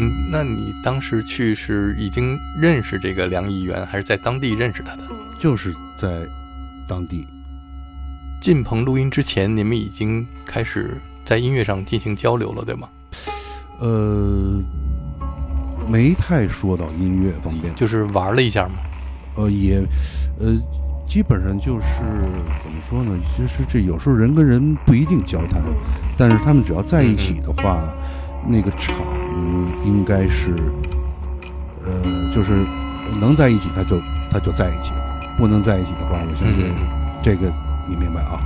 嗯，那你当时去是已经认识这个梁议员，还是在当地认识他的？就是在当地进棚录音之前，你们已经开始在音乐上进行交流了，对吗？呃，没太说到音乐方面，就是玩了一下嘛。呃，也，呃，基本上就是怎么说呢？其实这有时候人跟人不一定交谈，但是他们只要在一起的话，那个场应该是，呃，就是能在一起，他就他就在一起了；不能在一起的话，我相信嗯这个你明白啊。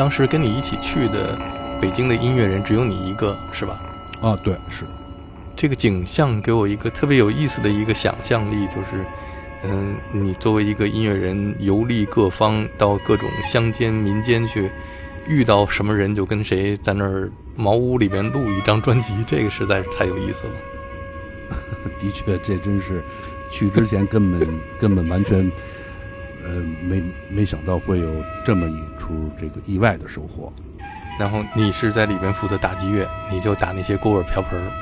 当时跟你一起去的北京的音乐人只有你一个，是吧？啊，对，是。这个景象给我一个特别有意思的一个想象力，就是，嗯，你作为一个音乐人游历各方，到各种乡间民间去，遇到什么人就跟谁在那儿茅屋里边录一张专辑，这个实在是太有意思了。的确，这真是去之前根本根本完全，呃，没没想到会有这么一出这个意外的收获。然后你是在里边负责打击乐，你就打那些锅碗瓢盆儿。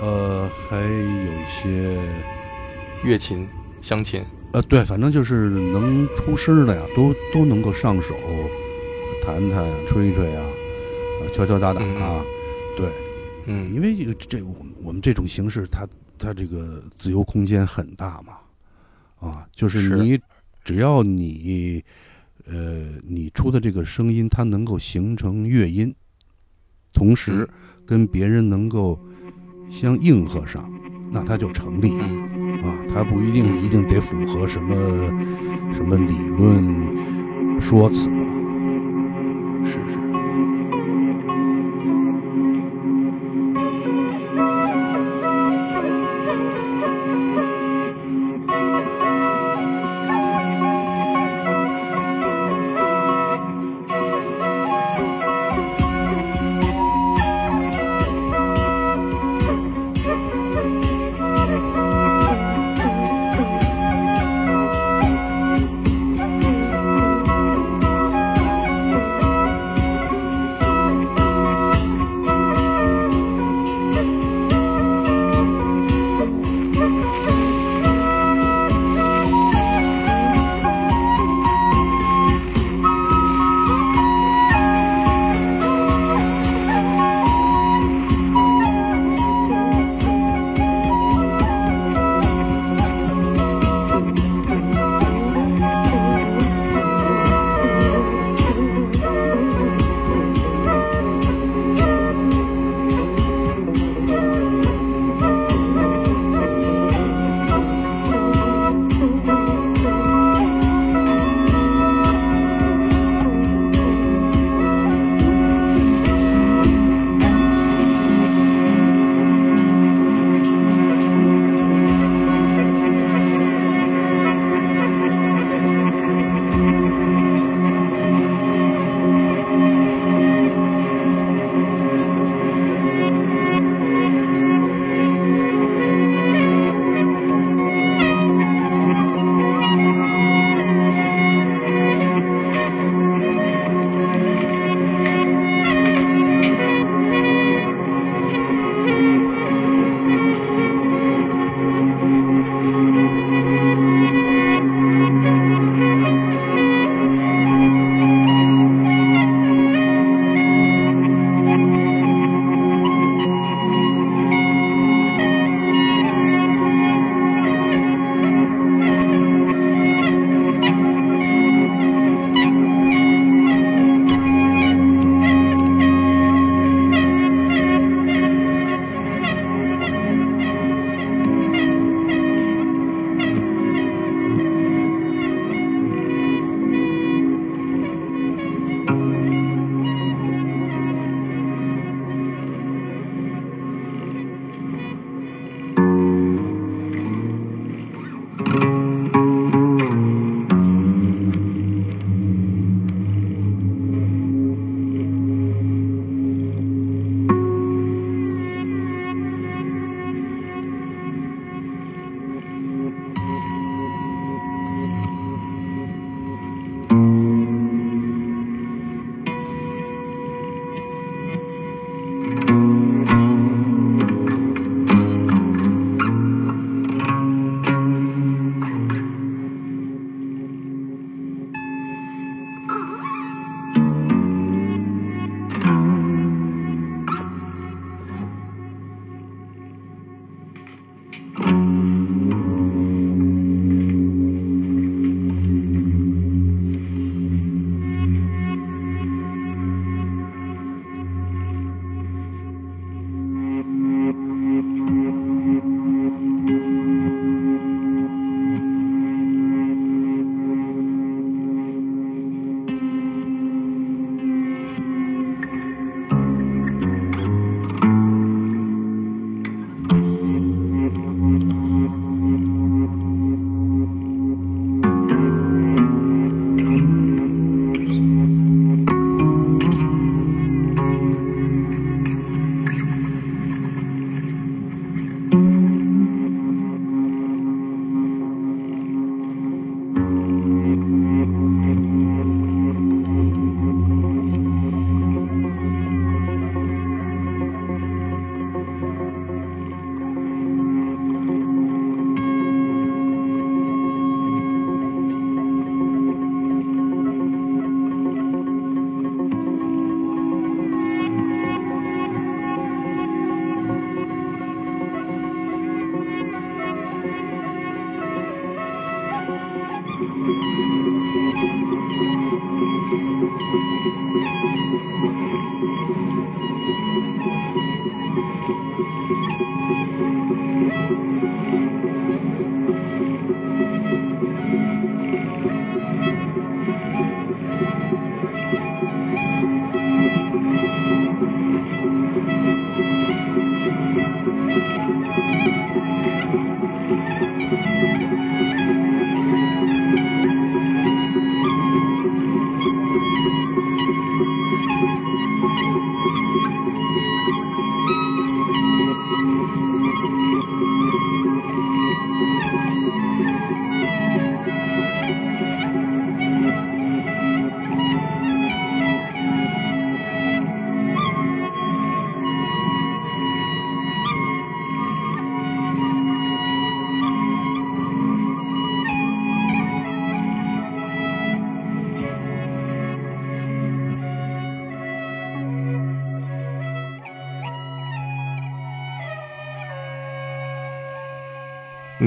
呃，还有一些乐琴、湘琴。呃，对，反正就是能出声的呀，都都能够上手，弹弹、吹吹啊，敲敲打打啊，对，嗯，因为这我我们这种形式，它它这个自由空间很大嘛，啊，就是你只要你呃你出的这个声音，它能够形成乐音，同时跟别人能够。相应和上，那它就成立啊！它不一定一定得符合什么什么理论说辞。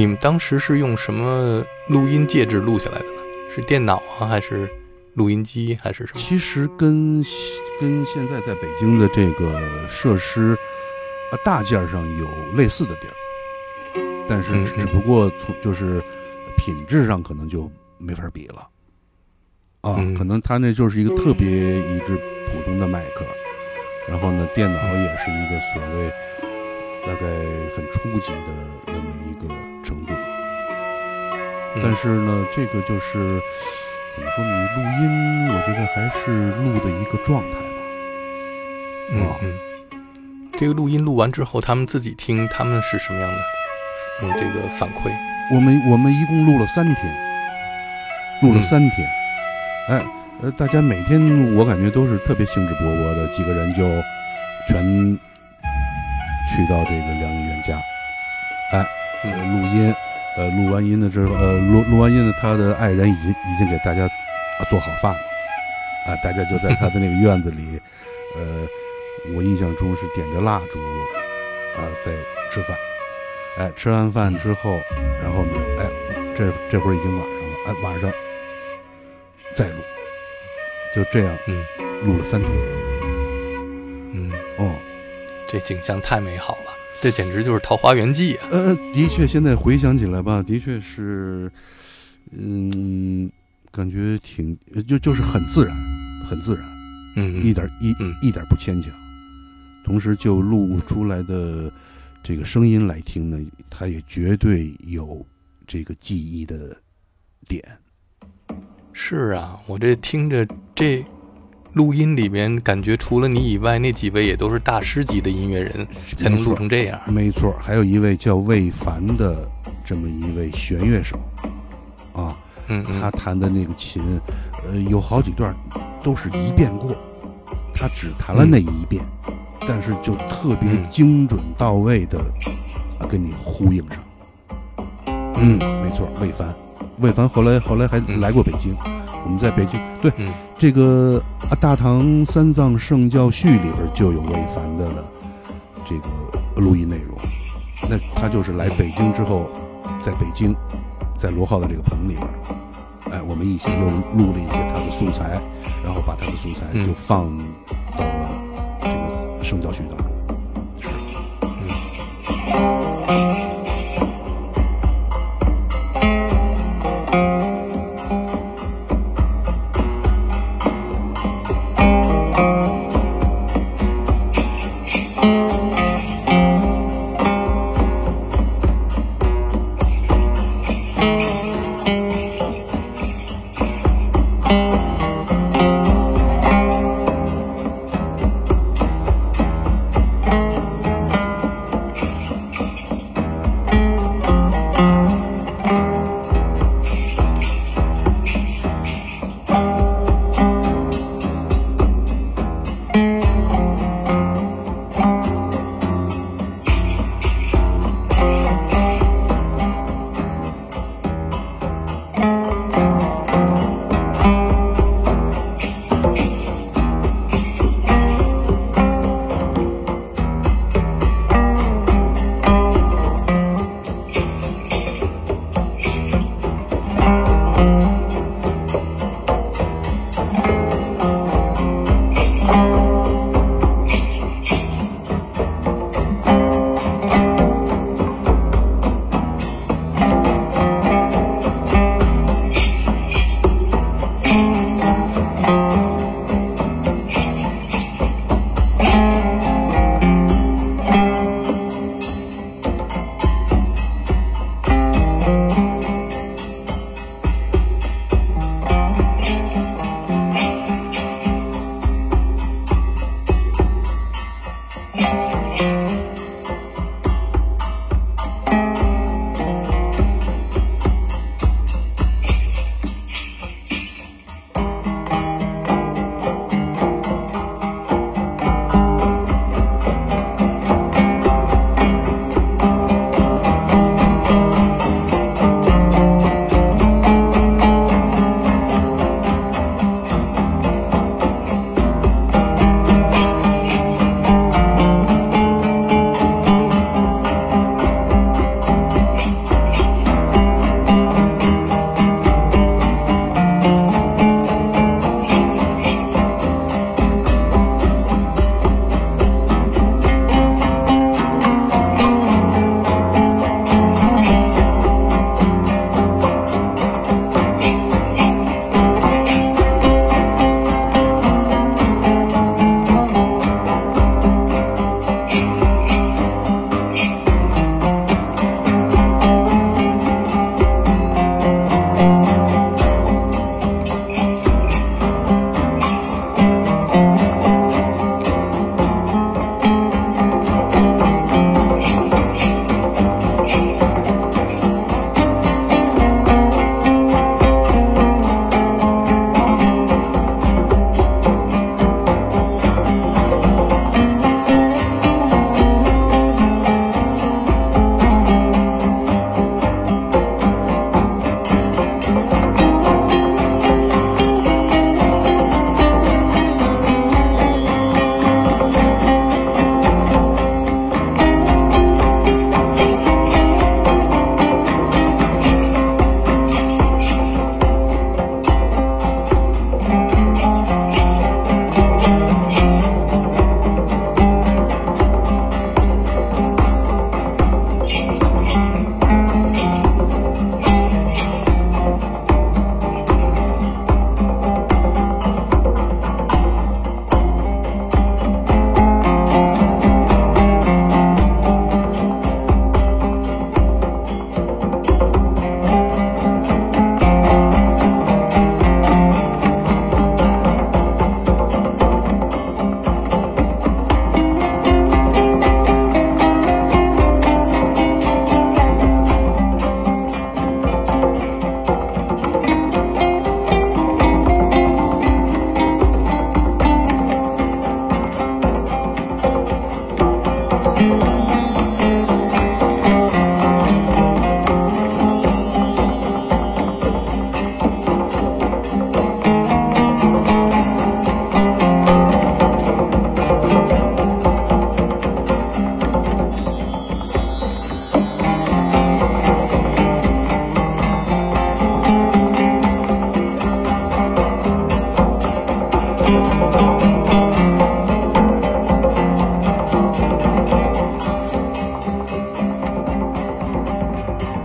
你们当时是用什么录音介质录下来的呢？是电脑啊，还是录音机，还是什么？其实跟跟现在在北京的这个设施，呃，大件上有类似的地儿，但是嗯只不过从就是品质上可能就没法比了。啊，嗯可能他那就是一个特别一支普通的麦克，然后呢，电脑也是一个所谓大概很初级的那么一个但是呢，这个就是怎么说呢？你录音，我觉得还是录的一个状态吧。啊嗯嗯，这个录音录完之后，他们自己听，他们是什么样的？嗯，这个反馈。我们我们一共录了三天，录了嗯三天。哎，呃，大家每天我感觉都是特别兴致勃勃的，几个人就全去到这个梁一元家，哎，录音，呃，录完音的之后，呃，录录完音了，他的爱人已经已经给大家啊做好饭了，啊，大家就在他的那个院子里，呃，我印象中是点着蜡烛，啊，在吃饭，哎，吃完饭之后，然后呢，哎，这这会儿已经晚上了，哎，晚上再录，就这样嗯。录了三天，嗯，哦。这景象太美好了，这简直就是《桃花源记》啊！呃，的确，现在回想起来吧，的确是，嗯，感觉挺就就是很自然，很自然，嗯，一点一、嗯一点不牵强。同时，就录出来的这个声音来听呢，它也绝对有这个记忆的点。是啊，我这听着这录音里面，感觉除了你以外，那几位也都是大师级的音乐人，才能录成这样。没错，还有一位叫魏凡的这么一位弦乐手，啊，嗯嗯，他弹的那个琴，呃，有好几段都是一遍过，他只弹了那一遍，但是就特别嗯精准到位的啊，跟你呼应上。嗯没错，魏凡，魏凡后来后来还嗯来过北京，我们在北京。对嗯。这个啊《大唐三藏圣教序》里边就有魏凡的这个录音内容，那他就是来北京之后，在北京，在罗浩的这个棚里边，哎，我们一起又录了一些他的素材，然后把他的素材嗯。就放到了这个圣教序当中。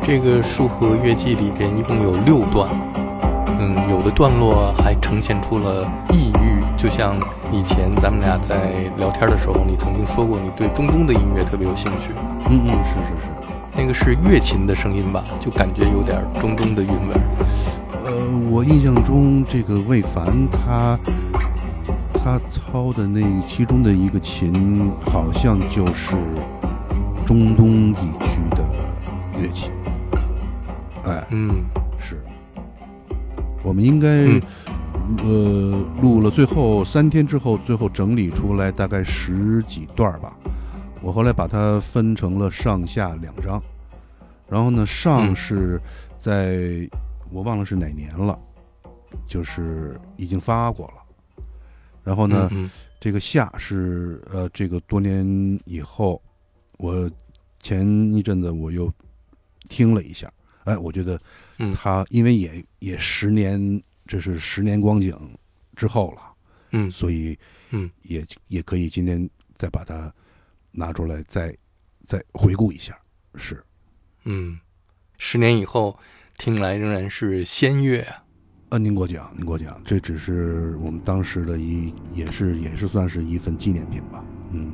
这个树和乐季里边一共有六段，嗯，有的段落还呈现出了异域，就像以前咱们俩在聊天的时候，你曾经说过你对中东的音乐特别有兴趣。嗯嗯，是是是。那个是乐琴的声音吧？就感觉有点中东的韵味。呃，我印象中这个魏凡他他操的那其中的一个琴，好像就是中东地区嗯，是。我们应该呃录了最后三天之后，最后整理出来大概十几段吧。我后来把它分成了上下两章，然后呢，上是在我忘了是哪年了，就是已经发过了，然后呢，这个下是呃这个多年以后，我前一阵子我又听了一下，哎，我觉得他因为也也十年，这是十年光景之后了，嗯，所以嗯也也可以今天再把它。拿出来再再回顾一下，是，嗯，十年以后听来仍然是仙乐啊。呃，您给我讲，您给我讲，这只是我们当时的一，也是也是算是一份纪念品吧，嗯。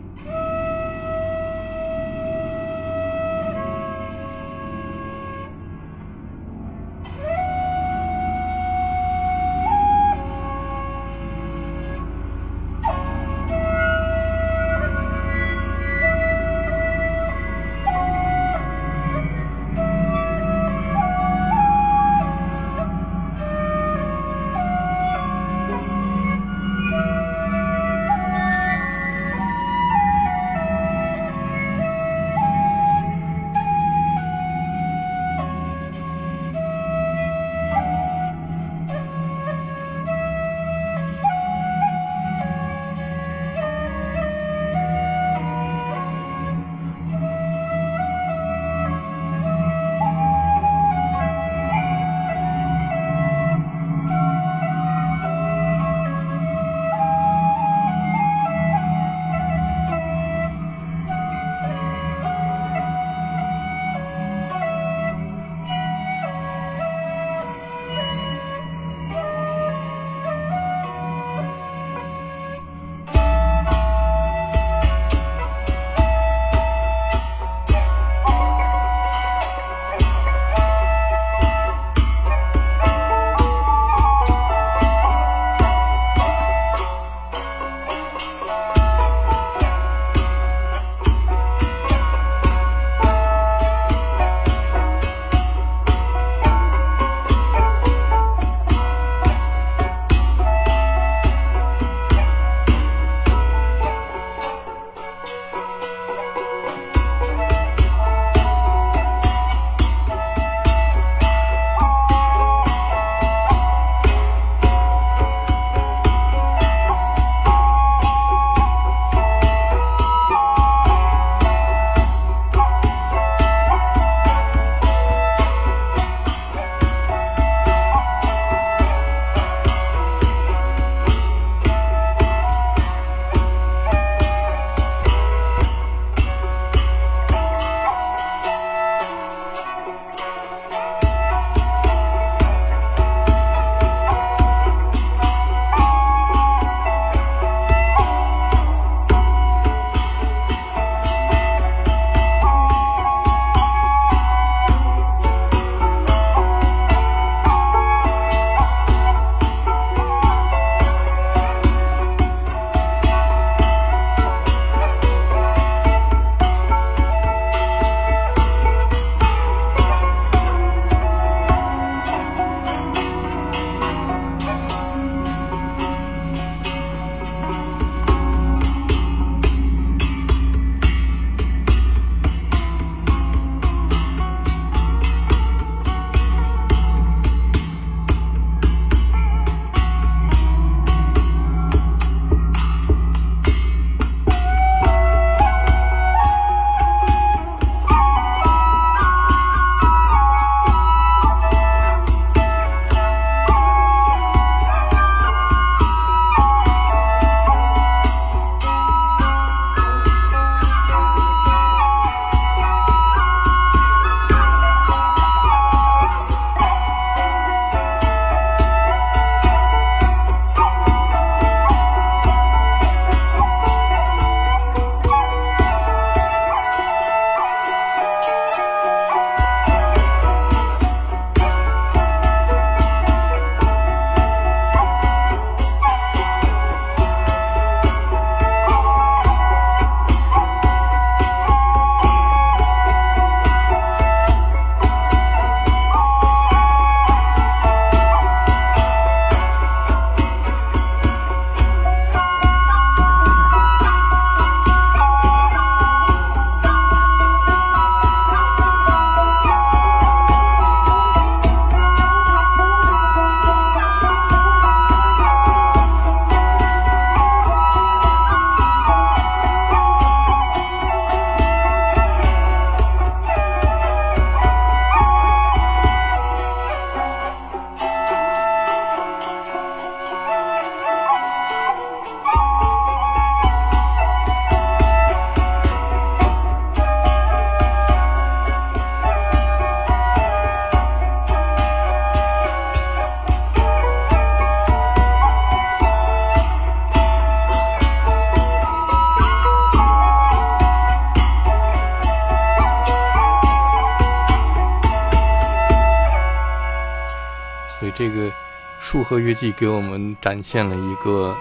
树河月记》给我们展现了一个，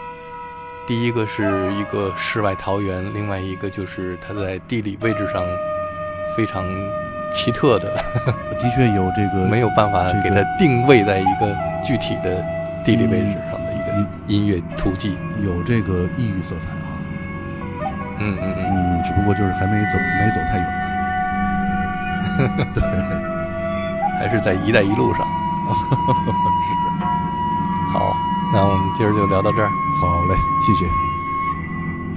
第一个是一个世外桃源，另外一个就是它在地理位置上非常奇特的，的确有这个 没有办法给它定位在一个具体的地理位置上的一个音乐图记，有这个异域色彩啊。嗯嗯嗯，嗯，只不过就是还没走没走太远。对，还是在“一带一路”上。那我们今儿就聊到这儿。好嘞，谢谢。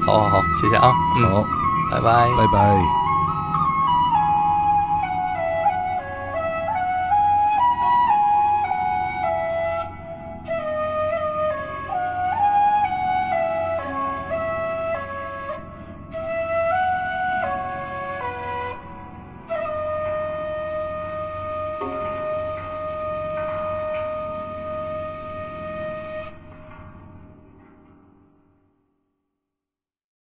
好好好，谢谢啊。好，拜拜。拜拜。